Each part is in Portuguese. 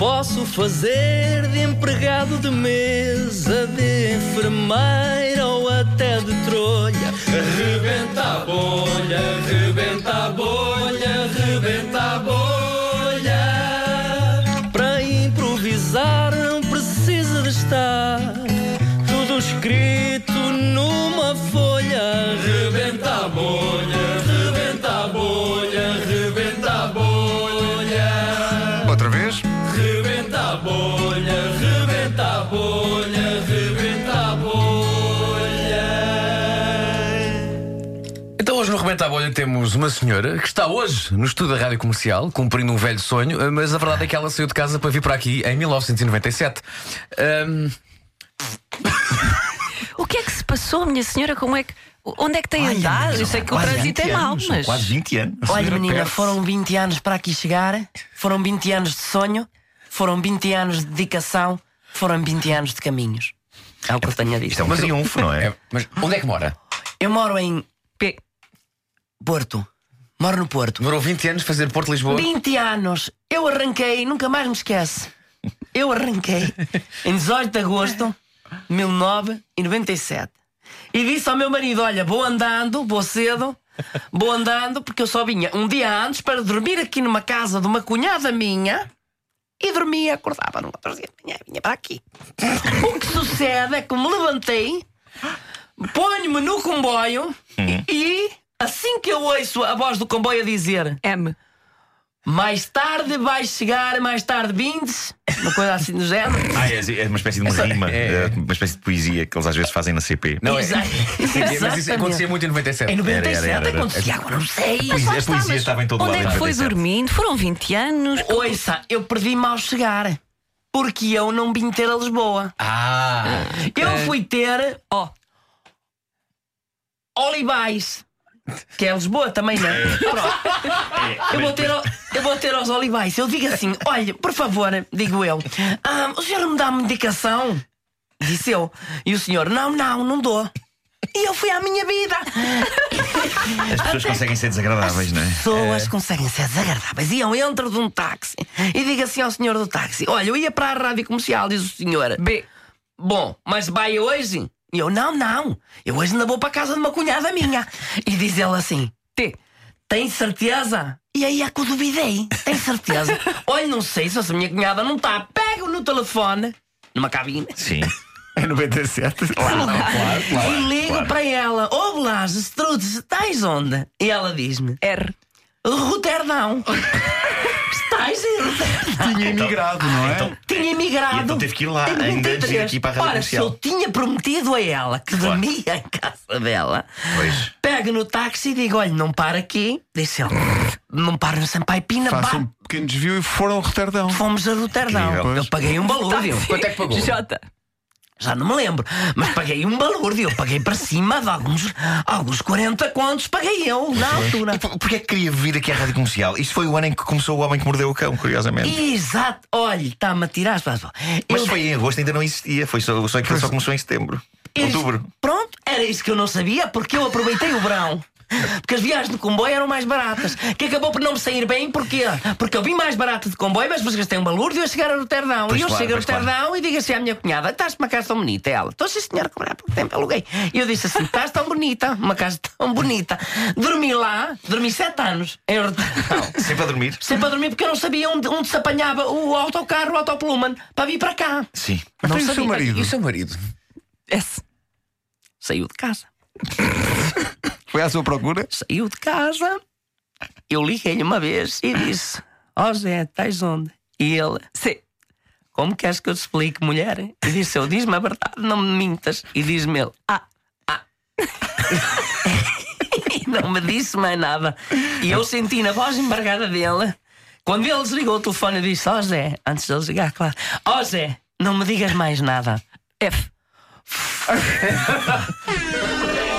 Posso fazer de empregado de mesa, de enfermeira a bolha, rebenta a bolha. Então hoje no Rebenta a Bolha temos uma senhora que está hoje no estúdio da Rádio Comercial, cumprindo um velho sonho, mas a verdade é que ela saiu de casa para vir para aqui em 1997. Ahm, O que é que se passou, minha senhora? Como é que. Onde é que tem andado? Eu sei que o trânsito 20 é mau, mas. Quase 20 anos. Olha, menina, foram 20 anos para aqui chegar, foram 20 anos de sonho, foram 20 anos de dedicação, foram 20 anos de caminhos. É o que eu tenho a Isto dizer. é um triunfo, não é? é, mas onde é que mora? Eu moro em P. Porto. Moro no Porto. Demorou 20 anos fazer Porto Lisboa? 20 anos. Eu arranquei, nunca mais me esquece. Eu arranquei em 18 de agosto de 1997. E disse ao meu marido: Olha, vou andando, vou cedo, vou andando, porque eu só vinha um dia antes para dormir aqui numa casa de uma cunhada minha. E dormia, acordava no outro dia de manhã e vinha para aqui. O que sucede é que me levantei, ponho-me no comboio e assim que eu ouço a voz do comboio a dizer M. mais tarde vais chegar, mais tarde vindes, uma coisa assim do género. Ah, é, é uma espécie de uma rima, é- é uma espécie de poesia que eles às vezes fazem na CP. Não é? Exa- Mas isso acontecia muito em 97. Em 97 Era, era, era. acontecia, agora não sei. Poesia- a poesia estava em todo Onde lado. é em que foi 97. dormindo? Foram 20 anos. Ouça, eu perdi-me ao chegar. Porque eu não vim ter a Lisboa. Ah! Eu fui ter Ó, Olivais. Que é Lisboa também, não é? Pronto. Eu vou, ter, eu vou ter aos Olivais. Eu digo assim: olha, por favor, digo eu, "ah, o senhor me dá uma indicação? Disse eu. E o senhor: não, não, não dou. E eu fui à minha vida. As pessoas conseguem ser desagradáveis, não é? pessoas conseguem ser desagradáveis. E eu entro de um táxi e digo assim ao senhor do táxi: Olha, eu ia para a rádio comercial, diz o senhor. B. Bom, mas vai hoje? E eu: Não, não. Eu hoje ainda vou para a casa de uma cunhada minha. E diz ele assim: T. Tem certeza? E aí é que eu duvidei. Tem certeza? Olha, não sei se a minha cunhada não está. Pego no telefone, numa cabine, Sim. É 97. e ligo para ela: Ô Blas, Strudes, estás onde? E ela diz-me: R. Roterdão. Tinha emigrado, não é? Então, Tinha emigrado. E então teve que ir lá, ainda antes de ir 93. aqui para a rádio Ora, se comercial. eu tinha prometido a ela que Claro. dormia em casa dela, Pois. pego no táxi e digo: olha, não para aqui. Disse ele: não para no Sampaio Pina. Faça um pequeno desvio e foram a Roterdão. Fomos a Roterdão. Incrível. Eu paguei um balúrdio. Quanto é que pagou? J. Já não me lembro. Mas paguei um balúrdio. Eu paguei para cima de alguns, alguns 40 contos. Paguei eu na altura. E por- Porquê é que queria vir aqui à rádio comercial? Isto foi o ano em que começou o Homem que Mordeu o Cão, curiosamente. Exato. Olha, está-me a tirar as palavras. Mas Eu- foi em agosto, ainda não existia. Foi só, só que só começou em setembro. Outubro. Pronto, era isso que eu não sabia, porque eu aproveitei o verão. Porque as viagens de comboio eram mais baratas. Que acabou por não me sair bem, porquê? Porque eu vim mais barato de comboio, mas depois gastei um balúrdio a chegar a Roterdão. Pois e eu claro, chego a pois claro. Roterdão e digo assim à minha cunhada: Estás uma casa tão bonita? Ela, estou sim, senhora, como há pouco tempo aluguei. E eu disse assim: Estás tão bonita, uma casa tão bonita. Dormi lá, dormi sete anos em Roterdão. Sempre a dormir? Sempre a dormir porque eu não sabia onde, onde se apanhava o autocarro, o autopluman, para vir para cá. Sim. Mas Não seu sabia. marido. E o seu marido? S. Saiu de casa. Foi à sua procura? saiu de casa. Eu liguei-lhe uma vez e disse: Ó Zé, estás onde? E ele: C. Como queres que eu te explique, mulher? E disse eu: Diz-me a verdade, não me mintas. E diz-me ele: Ah, ah. e não me disse mais nada. E eu senti na voz embargada dele. Quando ele desligou o telefone, eu disse: Ó Zé, antes de ele desligar, claro: Ó Zé, não me digas mais nada. F.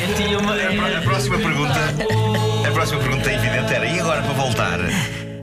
Eu tinha uma. A próxima pergunta, a próxima pergunta evidente era: e agora para voltar?